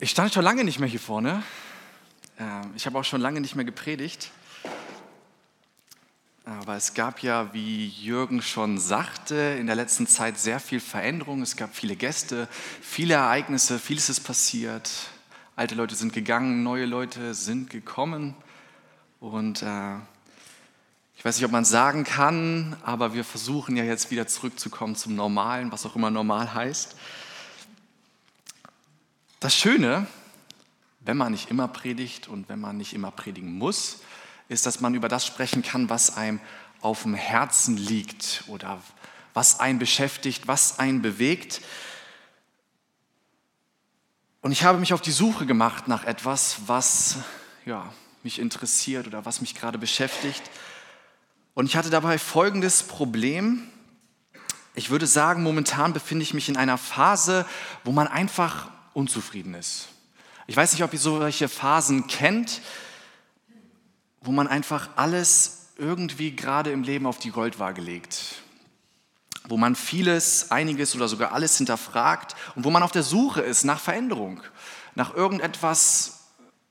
Ich stand schon lange nicht mehr hier vorne. Ähm, ich habe auch schon lange nicht mehr gepredigt. Aber es gab ja, wie Jürgen schon sagte, in der letzten Zeit sehr viel Veränderung. Es gab viele Gäste, viele Ereignisse, vieles ist passiert. Alte Leute sind gegangen, neue Leute sind gekommen. Und äh, ich weiß nicht, ob man sagen kann, aber wir versuchen ja jetzt wieder zurückzukommen zum Normalen, was auch immer normal heißt. Das Schöne, wenn man nicht immer predigt und wenn man nicht immer predigen muss, ist, dass man über das sprechen kann, was einem auf dem Herzen liegt oder was einen beschäftigt, was einen bewegt. Und ich habe mich auf die Suche gemacht nach etwas, was ja, mich interessiert oder was mich gerade beschäftigt. Und ich hatte dabei folgendes Problem. Ich würde sagen, momentan befinde ich mich in einer Phase, wo man einfach unzufrieden ist. Ich weiß nicht, ob ihr solche Phasen kennt, wo man einfach alles irgendwie gerade im Leben auf die Goldwaage legt, wo man vieles, einiges oder sogar alles hinterfragt und wo man auf der Suche ist nach Veränderung, nach irgendetwas,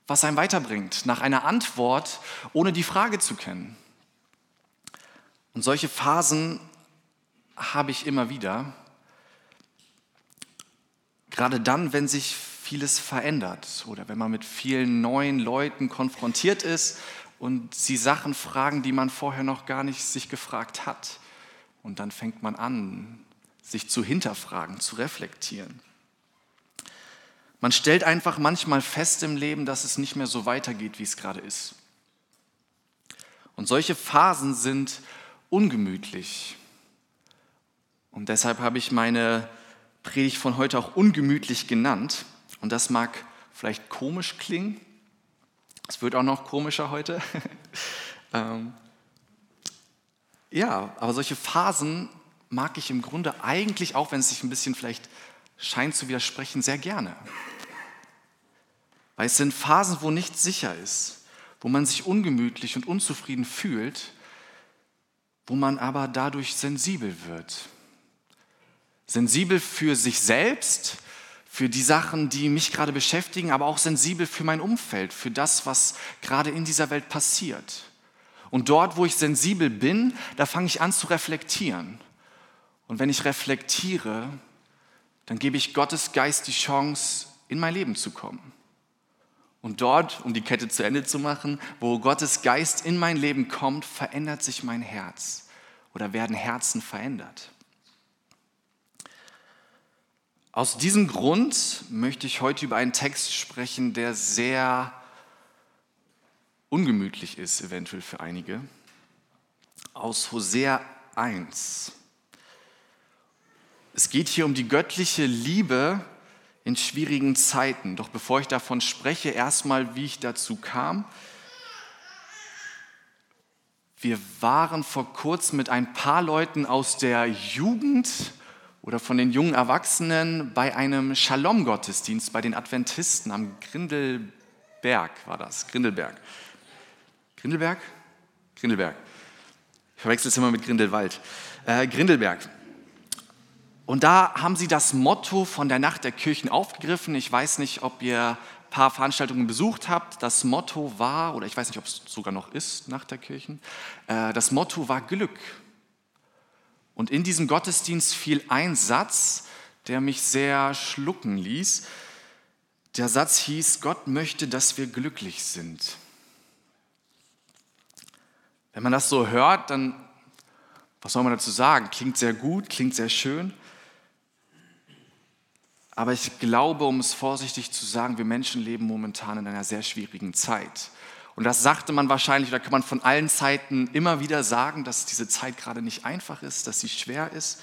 was einem weiterbringt, nach einer Antwort, ohne die Frage zu kennen. Und solche Phasen habe ich immer wieder. Gerade dann, wenn sich vieles verändert oder wenn man mit vielen neuen Leuten konfrontiert ist und sie Sachen fragen, die man vorher noch gar nicht sich gefragt hat. Und dann fängt man an, sich zu hinterfragen, zu reflektieren. Man stellt einfach manchmal fest im Leben, dass es nicht mehr so weitergeht, wie es gerade ist. Und solche Phasen sind ungemütlich. Und deshalb habe ich meine Predigt von heute auch ungemütlich genannt. Und das mag vielleicht komisch klingen. Es wird auch noch komischer heute. ähm, ja, aber solche Phasen mag ich im Grunde eigentlich, auch wenn es sich ein bisschen vielleicht scheint zu widersprechen, sehr gerne. Weil es sind Phasen, wo nichts sicher ist, wo man sich ungemütlich und unzufrieden fühlt, wo man aber dadurch sensibel wird. Sensibel für sich selbst, für die Sachen, die mich gerade beschäftigen, aber auch sensibel für mein Umfeld, für das, was gerade in dieser Welt passiert. Und dort, wo ich sensibel bin, da fange ich an zu reflektieren. Und wenn ich reflektiere, dann gebe ich Gottes Geist die Chance, in mein Leben zu kommen. Und dort, um die Kette zu Ende zu machen, wo Gottes Geist in mein Leben kommt, verändert sich mein Herz oder werden Herzen verändert. Aus diesem Grund möchte ich heute über einen Text sprechen, der sehr ungemütlich ist, eventuell für einige. Aus Hosea 1. Es geht hier um die göttliche Liebe in schwierigen Zeiten. Doch bevor ich davon spreche, erstmal, wie ich dazu kam. Wir waren vor kurzem mit ein paar Leuten aus der Jugend oder von den jungen Erwachsenen bei einem Shalom-Gottesdienst bei den Adventisten am Grindelberg war das. Grindelberg. Grindelberg? Grindelberg. Ich verwechsel es immer mit Grindelwald. Äh, Grindelberg. Und da haben sie das Motto von der Nacht der Kirchen aufgegriffen. Ich weiß nicht, ob ihr ein paar Veranstaltungen besucht habt. Das Motto war, oder ich weiß nicht, ob es sogar noch ist, Nacht der Kirchen, äh, das Motto war Glück. Und in diesem Gottesdienst fiel ein Satz, der mich sehr schlucken ließ. Der Satz hieß, Gott möchte, dass wir glücklich sind. Wenn man das so hört, dann, was soll man dazu sagen? Klingt sehr gut, klingt sehr schön. Aber ich glaube, um es vorsichtig zu sagen, wir Menschen leben momentan in einer sehr schwierigen Zeit. Und das sagte man wahrscheinlich, oder kann man von allen Zeiten immer wieder sagen, dass diese Zeit gerade nicht einfach ist, dass sie schwer ist.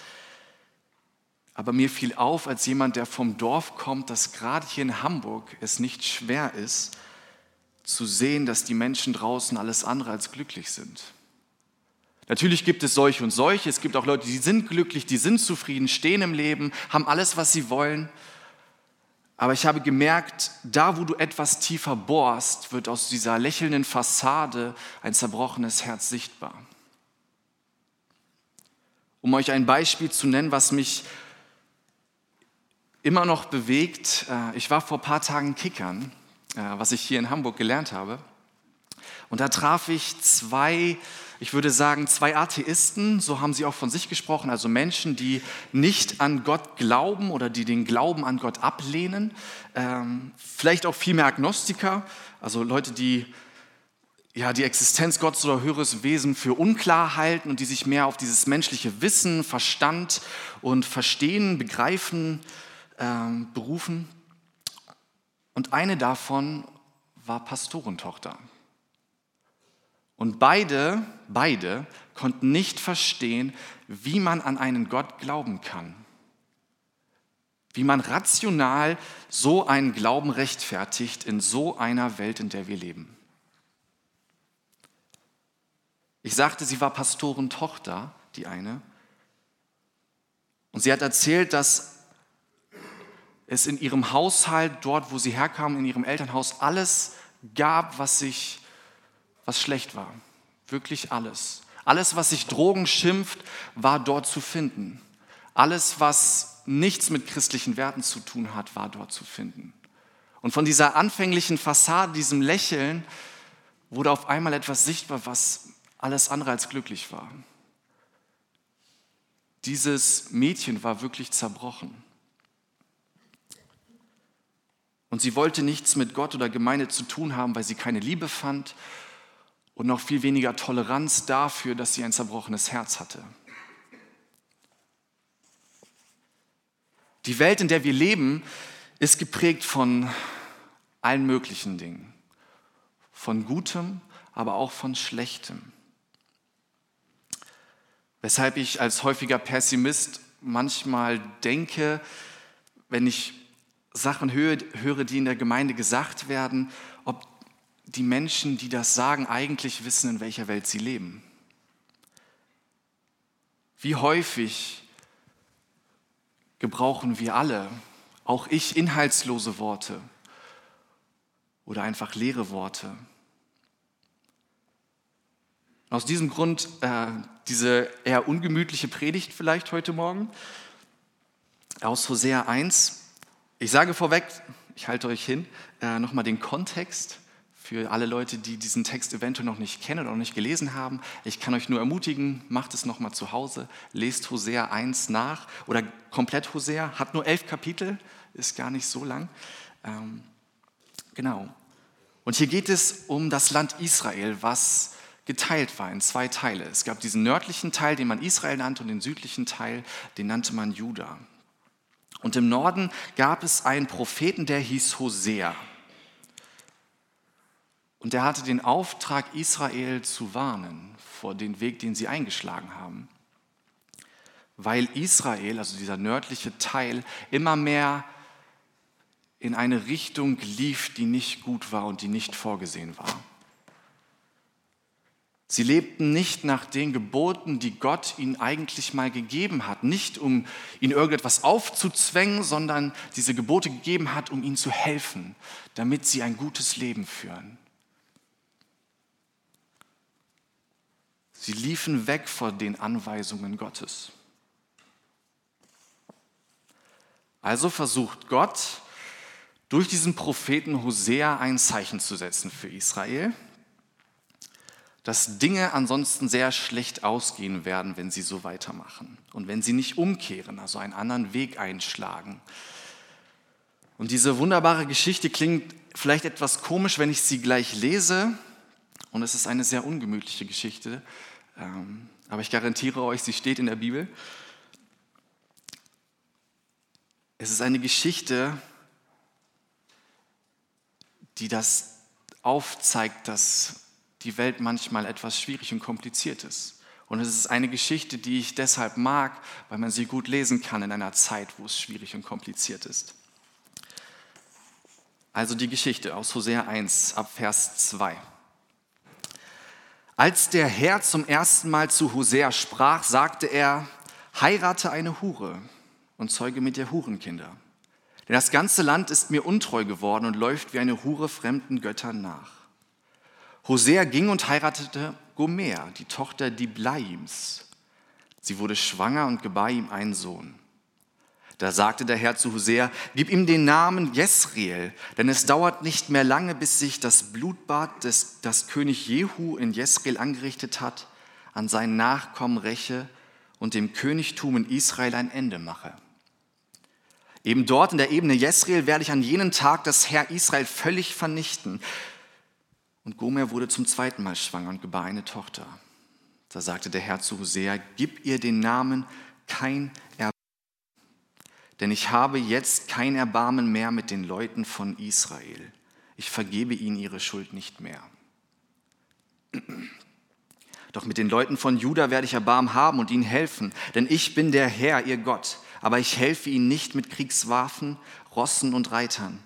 Aber mir fiel auf, als jemand, der vom Dorf kommt, dass gerade hier in Hamburg es nicht schwer ist, zu sehen, dass die Menschen draußen alles andere als glücklich sind. Natürlich gibt es solche und solche. Es gibt auch Leute, die sind glücklich, die sind zufrieden, stehen im Leben, haben alles, was sie wollen. Aber ich habe gemerkt, da wo du etwas tiefer bohrst, wird aus dieser lächelnden Fassade ein zerbrochenes Herz sichtbar. Um euch ein Beispiel zu nennen, was mich immer noch bewegt. Äh, ich war vor ein paar Tagen Kickern, äh, was ich hier in Hamburg gelernt habe. Und da traf ich zwei, ich würde sagen, zwei Atheisten, so haben sie auch von sich gesprochen, also Menschen, die nicht an Gott glauben oder die den Glauben an Gott ablehnen. Ähm, vielleicht auch viel mehr Agnostiker, also Leute, die ja, die Existenz Gottes oder höheres Wesen für unklar halten und die sich mehr auf dieses menschliche Wissen, Verstand und Verstehen, Begreifen ähm, berufen. Und eine davon war Pastorentochter. Und beide, beide konnten nicht verstehen, wie man an einen Gott glauben kann. Wie man rational so einen Glauben rechtfertigt in so einer Welt, in der wir leben. Ich sagte, sie war Pastorentochter, die eine. Und sie hat erzählt, dass es in ihrem Haushalt, dort wo sie herkam, in ihrem Elternhaus, alles gab, was sich was schlecht war. Wirklich alles. Alles, was sich Drogen schimpft, war dort zu finden. Alles, was nichts mit christlichen Werten zu tun hat, war dort zu finden. Und von dieser anfänglichen Fassade, diesem Lächeln, wurde auf einmal etwas sichtbar, was alles andere als glücklich war. Dieses Mädchen war wirklich zerbrochen. Und sie wollte nichts mit Gott oder Gemeinde zu tun haben, weil sie keine Liebe fand und noch viel weniger Toleranz dafür, dass sie ein zerbrochenes Herz hatte. Die Welt, in der wir leben, ist geprägt von allen möglichen Dingen. Von Gutem, aber auch von Schlechtem. Weshalb ich als häufiger Pessimist manchmal denke, wenn ich Sachen höre, die in der Gemeinde gesagt werden, die Menschen, die das sagen, eigentlich wissen, in welcher Welt sie leben. Wie häufig gebrauchen wir alle, auch ich, inhaltslose Worte oder einfach leere Worte. Aus diesem Grund äh, diese eher ungemütliche Predigt vielleicht heute Morgen aus Hosea 1. Ich sage vorweg, ich halte euch hin, äh, nochmal den Kontext für alle Leute, die diesen Text eventuell noch nicht kennen oder noch nicht gelesen haben, ich kann euch nur ermutigen, macht es nochmal zu Hause, lest Hosea 1 nach oder komplett Hosea, hat nur elf Kapitel, ist gar nicht so lang. Ähm, genau. Und hier geht es um das Land Israel, was geteilt war in zwei Teile. Es gab diesen nördlichen Teil, den man Israel nannte, und den südlichen Teil, den nannte man Juda. Und im Norden gab es einen Propheten, der hieß Hosea. Und er hatte den Auftrag, Israel zu warnen vor dem Weg, den sie eingeschlagen haben. Weil Israel, also dieser nördliche Teil, immer mehr in eine Richtung lief, die nicht gut war und die nicht vorgesehen war. Sie lebten nicht nach den Geboten, die Gott ihnen eigentlich mal gegeben hat. Nicht um ihnen irgendetwas aufzuzwängen, sondern diese Gebote gegeben hat, um ihnen zu helfen, damit sie ein gutes Leben führen. Sie liefen weg vor den Anweisungen Gottes. Also versucht Gott durch diesen Propheten Hosea ein Zeichen zu setzen für Israel, dass Dinge ansonsten sehr schlecht ausgehen werden, wenn sie so weitermachen und wenn sie nicht umkehren, also einen anderen Weg einschlagen. Und diese wunderbare Geschichte klingt vielleicht etwas komisch, wenn ich sie gleich lese, und es ist eine sehr ungemütliche Geschichte, aber ich garantiere euch, sie steht in der Bibel. Es ist eine Geschichte, die das aufzeigt, dass die Welt manchmal etwas schwierig und kompliziert ist. Und es ist eine Geschichte, die ich deshalb mag, weil man sie gut lesen kann in einer Zeit, wo es schwierig und kompliziert ist. Also die Geschichte aus Hosea 1 ab Vers 2. Als der Herr zum ersten Mal zu Hosea sprach, sagte er, heirate eine Hure und zeuge mit ihr Hurenkinder. Denn das ganze Land ist mir untreu geworden und läuft wie eine Hure fremden Göttern nach. Hosea ging und heiratete Gomer, die Tochter Diblaims. Sie wurde schwanger und gebar ihm einen Sohn. Da sagte der Herr zu Hosea, gib ihm den Namen Jesriel, denn es dauert nicht mehr lange, bis sich das Blutbad, des, das König Jehu in Jesriel angerichtet hat, an seinen Nachkommen räche und dem Königtum in Israel ein Ende mache. Eben dort in der Ebene Jesriel werde ich an jenen Tag das Herr Israel völlig vernichten. Und Gomer wurde zum zweiten Mal schwanger und gebar eine Tochter. Da sagte der Herr zu Hosea, gib ihr den Namen kein denn ich habe jetzt kein Erbarmen mehr mit den Leuten von Israel. Ich vergebe ihnen ihre Schuld nicht mehr. Doch mit den Leuten von Juda werde ich Erbarmen haben und ihnen helfen, denn ich bin der Herr, ihr Gott aber ich helfe ihnen nicht mit Kriegswaffen, Rossen und Reitern.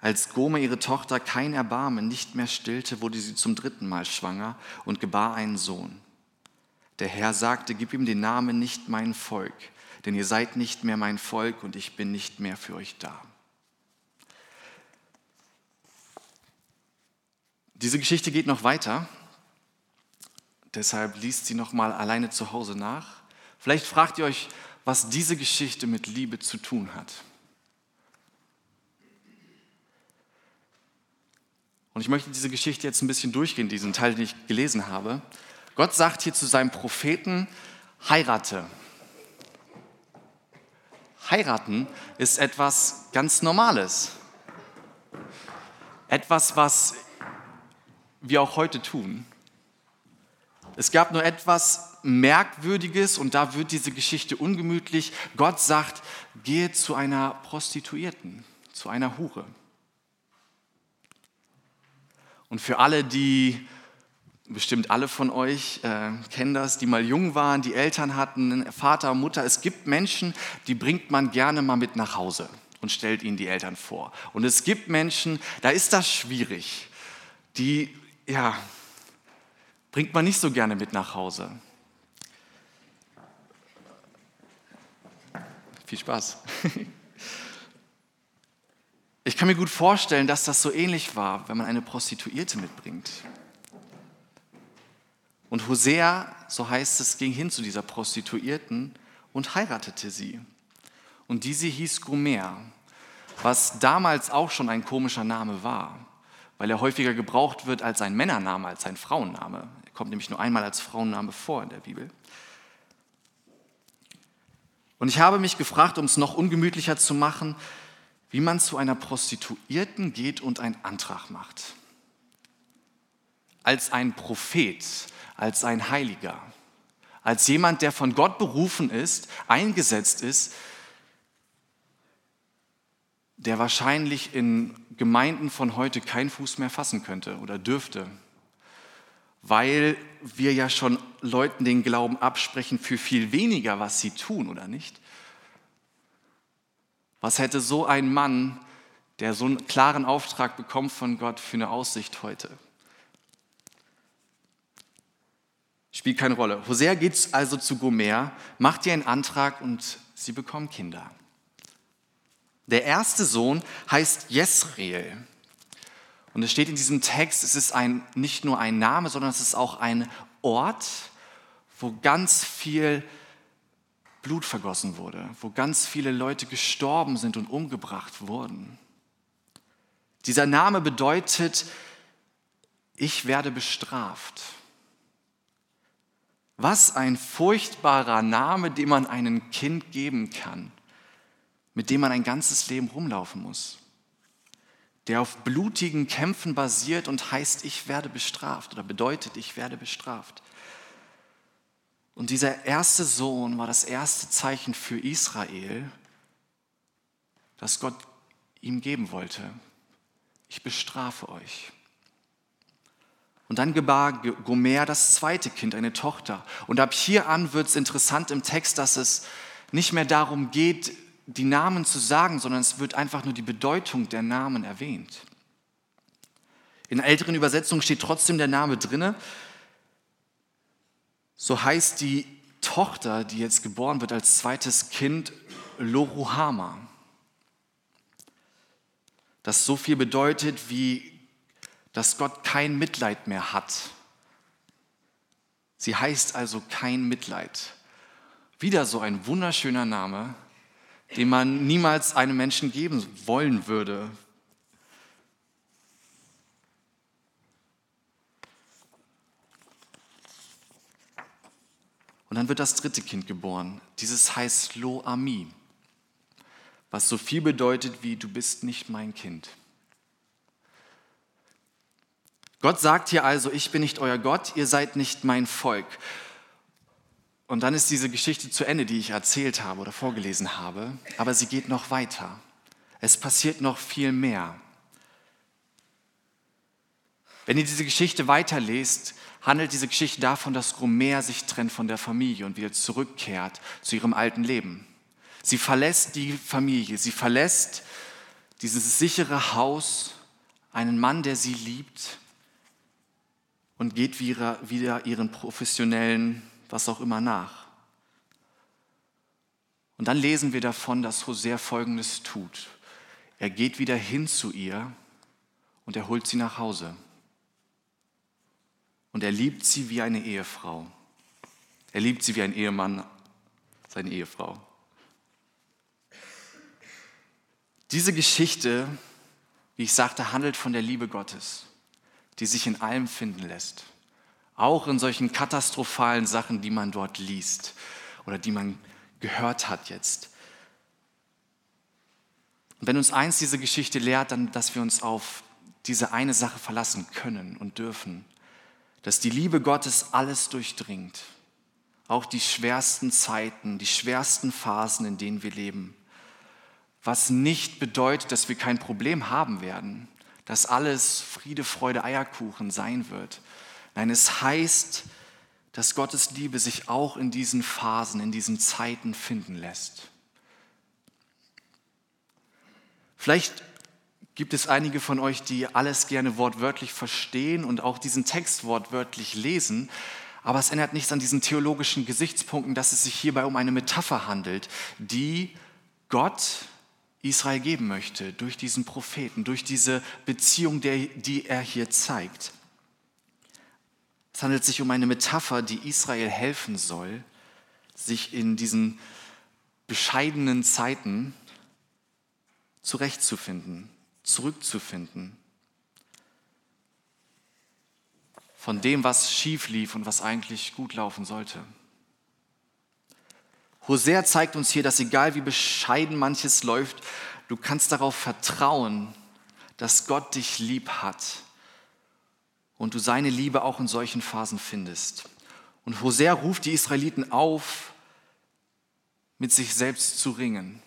Als Gome ihre Tochter kein Erbarmen nicht mehr stillte, wurde sie zum dritten Mal schwanger und gebar einen Sohn. Der Herr sagte, gib ihm den Namen nicht mein Volk, denn ihr seid nicht mehr mein Volk und ich bin nicht mehr für euch da. Diese Geschichte geht noch weiter, deshalb liest sie noch mal alleine zu Hause nach. Vielleicht fragt ihr euch, was diese Geschichte mit Liebe zu tun hat. Und ich möchte diese Geschichte jetzt ein bisschen durchgehen, diesen Teil, den ich gelesen habe. Gott sagt hier zu seinem Propheten, heirate. Heiraten ist etwas ganz Normales. Etwas, was wir auch heute tun. Es gab nur etwas Merkwürdiges und da wird diese Geschichte ungemütlich. Gott sagt, gehe zu einer Prostituierten, zu einer Hure. Und für alle, die, bestimmt alle von euch äh, kennen das, die mal jung waren, die Eltern hatten, Vater, Mutter, es gibt Menschen, die bringt man gerne mal mit nach Hause und stellt ihnen die Eltern vor. Und es gibt Menschen, da ist das schwierig. Die, ja, bringt man nicht so gerne mit nach Hause. Viel Spaß. Ich kann mir gut vorstellen, dass das so ähnlich war, wenn man eine Prostituierte mitbringt. Und Hosea, so heißt es, ging hin zu dieser Prostituierten und heiratete sie. Und diese hieß Gomer, was damals auch schon ein komischer Name war, weil er häufiger gebraucht wird als ein Männername, als ein Frauenname. Er kommt nämlich nur einmal als Frauenname vor in der Bibel. Und ich habe mich gefragt, um es noch ungemütlicher zu machen, wie man zu einer Prostituierten geht und einen Antrag macht. Als ein Prophet, als ein Heiliger, als jemand, der von Gott berufen ist, eingesetzt ist, der wahrscheinlich in Gemeinden von heute keinen Fuß mehr fassen könnte oder dürfte, weil wir ja schon Leuten den Glauben absprechen für viel weniger, was sie tun, oder nicht? Was hätte so ein Mann, der so einen klaren Auftrag bekommt von Gott, für eine Aussicht heute? Spielt keine Rolle. Hosea geht also zu Gomer, macht ihr einen Antrag und sie bekommen Kinder. Der erste Sohn heißt Jesreel. Und es steht in diesem Text, es ist ein, nicht nur ein Name, sondern es ist auch ein Ort, wo ganz viel Blut vergossen wurde, wo ganz viele Leute gestorben sind und umgebracht wurden. Dieser Name bedeutet, ich werde bestraft. Was ein furchtbarer Name, den man einem Kind geben kann, mit dem man ein ganzes Leben rumlaufen muss der auf blutigen Kämpfen basiert und heißt, ich werde bestraft oder bedeutet, ich werde bestraft. Und dieser erste Sohn war das erste Zeichen für Israel, das Gott ihm geben wollte. Ich bestrafe euch. Und dann gebar Gomer das zweite Kind, eine Tochter. Und ab hier an wird es interessant im Text, dass es nicht mehr darum geht, die Namen zu sagen, sondern es wird einfach nur die Bedeutung der Namen erwähnt. In älteren Übersetzungen steht trotzdem der Name drinne. So heißt die Tochter, die jetzt geboren wird als zweites Kind, Loruhama. Das so viel bedeutet wie, dass Gott kein Mitleid mehr hat. Sie heißt also kein Mitleid. Wieder so ein wunderschöner Name, den man niemals einem Menschen geben wollen würde. Und dann wird das dritte Kind geboren. Dieses heißt Lo Ami, was so viel bedeutet wie du bist nicht mein Kind. Gott sagt hier also, ich bin nicht euer Gott, ihr seid nicht mein Volk. Und dann ist diese Geschichte zu Ende, die ich erzählt habe oder vorgelesen habe, aber sie geht noch weiter. Es passiert noch viel mehr. Wenn ihr diese Geschichte weiterlest, handelt diese Geschichte davon, dass Gomer sich trennt von der Familie und wieder zurückkehrt zu ihrem alten Leben. Sie verlässt die Familie, sie verlässt dieses sichere Haus, einen Mann, der sie liebt und geht wieder, ihren professionellen, was auch immer nach. Und dann lesen wir davon, dass Hosea Folgendes tut. Er geht wieder hin zu ihr und er holt sie nach Hause. Und er liebt sie wie eine Ehefrau. Er liebt sie wie ein Ehemann, seine Ehefrau. Diese Geschichte, wie ich sagte, handelt von der Liebe Gottes, die sich in allem finden lässt. Auch in solchen katastrophalen Sachen, die man dort liest oder die man gehört hat jetzt. Und wenn uns eins diese Geschichte lehrt, dann, dass wir uns auf diese eine Sache verlassen können und dürfen dass die Liebe Gottes alles durchdringt, auch die schwersten Zeiten, die schwersten Phasen, in denen wir leben. Was nicht bedeutet, dass wir kein Problem haben werden, dass alles Friede, Freude, Eierkuchen sein wird. Nein, es heißt, dass Gottes Liebe sich auch in diesen Phasen, in diesen Zeiten finden lässt. Vielleicht gibt es einige von euch, die alles gerne wortwörtlich verstehen und auch diesen Text wortwörtlich lesen. Aber es ändert nichts an diesen theologischen Gesichtspunkten, dass es sich hierbei um eine Metapher handelt, die Gott Israel geben möchte durch diesen Propheten, durch diese Beziehung, die er hier zeigt. Es handelt sich um eine Metapher, die Israel helfen soll, sich in diesen bescheidenen Zeiten zurechtzufinden, zurückzufinden. Von dem, was schief lief und was eigentlich gut laufen sollte. Hosea zeigt uns hier, dass egal wie bescheiden manches läuft, du kannst darauf vertrauen, dass Gott dich lieb hat und du seine Liebe auch in solchen Phasen findest. Und Hosea ruft die Israeliten auf, mit sich selbst zu ringen.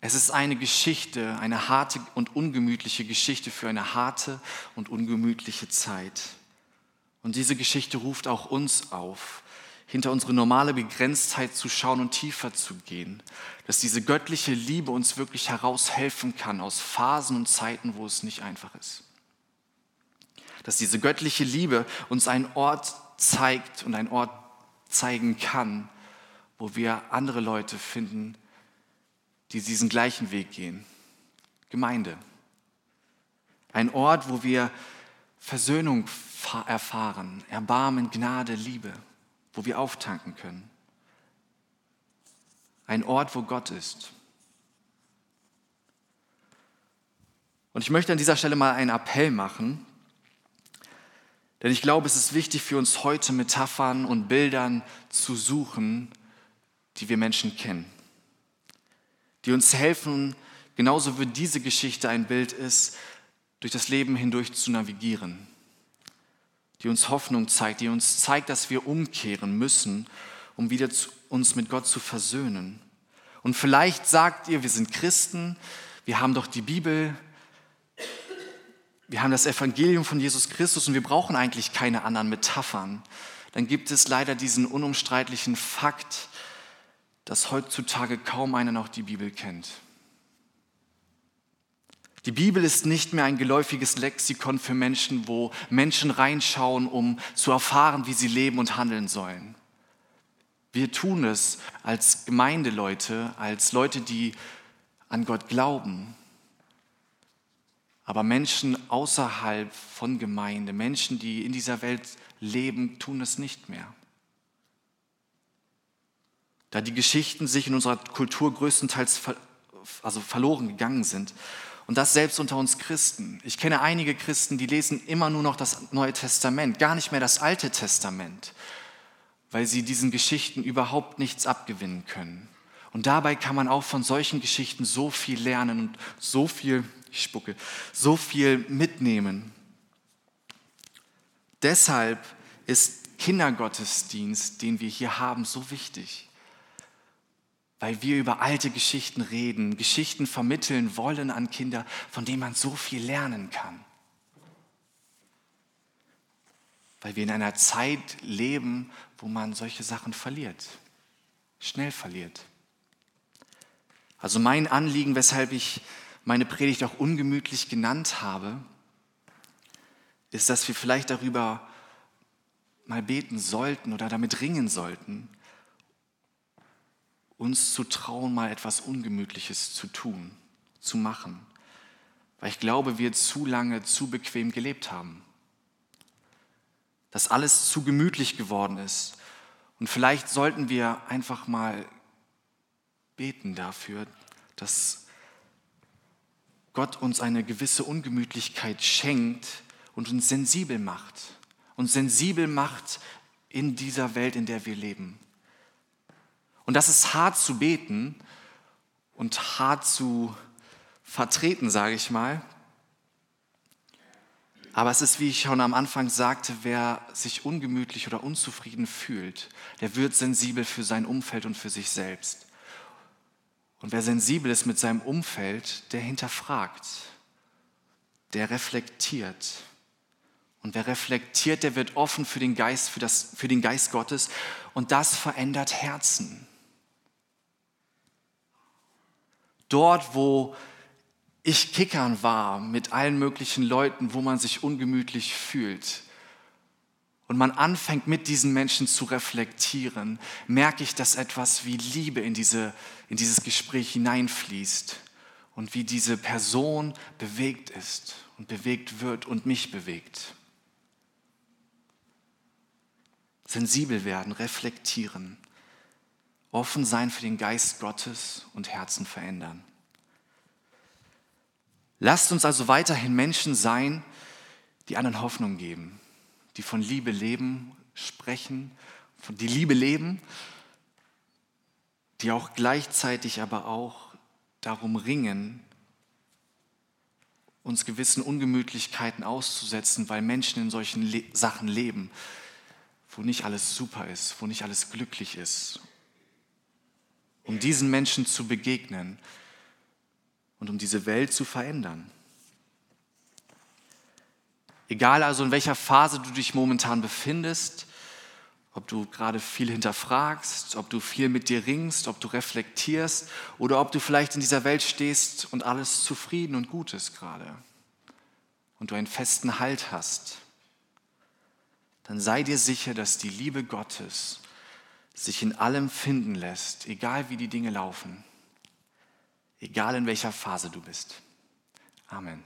Es ist eine Geschichte, eine harte und ungemütliche Geschichte für eine harte und ungemütliche Zeit. Und diese Geschichte ruft auch uns auf, hinter unsere normale Begrenztheit zu schauen und tiefer zu gehen. Dass diese göttliche Liebe uns wirklich heraushelfen kann aus Phasen und Zeiten, wo es nicht einfach ist. Dass diese göttliche Liebe uns einen Ort zeigt und einen Ort zeigen kann, wo wir andere Leute finden, die diesen gleichen Weg gehen. Gemeinde. Ein Ort, wo wir Versöhnung erfahren, Erbarmen, Gnade, Liebe, wo wir auftanken können. Ein Ort, wo Gott ist. Und ich möchte an dieser Stelle mal einen Appell machen, denn ich glaube, es ist wichtig für uns heute Metaphern und Bildern zu suchen, die wir Menschen kennen die uns helfen, genauso wie diese Geschichte ein Bild ist, durch das Leben hindurch zu navigieren, die uns Hoffnung zeigt, die uns zeigt, dass wir umkehren müssen, um wieder uns mit Gott zu versöhnen. Und vielleicht sagt ihr, wir sind Christen, wir haben doch die Bibel, wir haben das Evangelium von Jesus Christus und wir brauchen eigentlich keine anderen Metaphern. Dann gibt es leider diesen unumstreitlichen Fakt, dass heutzutage kaum einer noch die Bibel kennt. Die Bibel ist nicht mehr ein geläufiges Lexikon für Menschen, wo Menschen reinschauen, um zu erfahren, wie sie leben und handeln sollen. Wir tun es als Gemeindeleute, als Leute, die an Gott glauben. Aber Menschen außerhalb von Gemeinde, Menschen, die in dieser Welt leben, tun es nicht mehr. da die Geschichten sich in unserer Kultur größtenteils ver also verloren gegangen sind. Und das selbst unter uns Christen. Ich kenne einige Christen, die lesen immer nur noch das Neue Testament, gar nicht mehr das Alte Testament, weil sie diesen Geschichten überhaupt nichts abgewinnen können. Und dabei kann man auch von solchen Geschichten so viel lernen und so viel, ich spucke, so viel mitnehmen. Deshalb ist Kindergottesdienst, den wir hier haben, so wichtig weil wir über alte Geschichten reden, Geschichten vermitteln wollen an Kinder, von denen man so viel lernen kann. Weil wir in einer Zeit leben, wo man solche Sachen verliert, schnell verliert. Also mein Anliegen, weshalb ich meine Predigt auch ungemütlich genannt habe, ist, dass wir vielleicht darüber mal beten sollten oder damit ringen sollten, uns zu trauen, mal etwas Ungemütliches zu tun, zu machen. Weil ich glaube, wir zu lange zu bequem gelebt haben. Dass alles zu gemütlich geworden ist. Und vielleicht sollten wir einfach mal beten dafür, dass Gott uns eine gewisse Ungemütlichkeit schenkt und uns sensibel macht. Uns sensibel macht in dieser Welt, in der wir leben. Und das ist hart zu beten und hart zu vertreten, sage ich mal. Aber es ist, wie ich schon am Anfang sagte, wer sich ungemütlich oder unzufrieden fühlt, der wird sensibel für sein Umfeld und für sich selbst. Und wer sensibel ist mit seinem Umfeld, der hinterfragt, der reflektiert. Und wer reflektiert, der wird offen für den Geist, für, das, für den Geist Gottes. Und das verändert Herzen. Dort, wo ich kickern war mit allen möglichen Leuten, wo man sich ungemütlich fühlt und man anfängt mit diesen Menschen zu reflektieren, merke ich, dass etwas wie Liebe in, diese, in dieses Gespräch hineinfließt und wie diese Person bewegt ist und bewegt wird und mich bewegt. Sensibel werden, reflektieren offen sein für den Geist Gottes und Herzen verändern. Lasst uns also weiterhin Menschen sein, die anderen Hoffnung geben, die von Liebe leben, sprechen, die Liebe leben, die auch gleichzeitig aber auch darum ringen, uns gewissen Ungemütlichkeiten auszusetzen, weil Menschen in solchen Le Sachen leben, wo nicht alles super ist, wo nicht alles glücklich ist um diesen Menschen zu begegnen und um diese Welt zu verändern. Egal also, in welcher Phase du dich momentan befindest, ob du gerade viel hinterfragst, ob du viel mit dir ringst, ob du reflektierst oder ob du vielleicht in dieser Welt stehst und alles zufrieden und gut ist gerade und du einen festen Halt hast, dann sei dir sicher, dass die Liebe Gottes sich in allem finden lässt, egal wie die Dinge laufen, egal in welcher Phase du bist. Amen.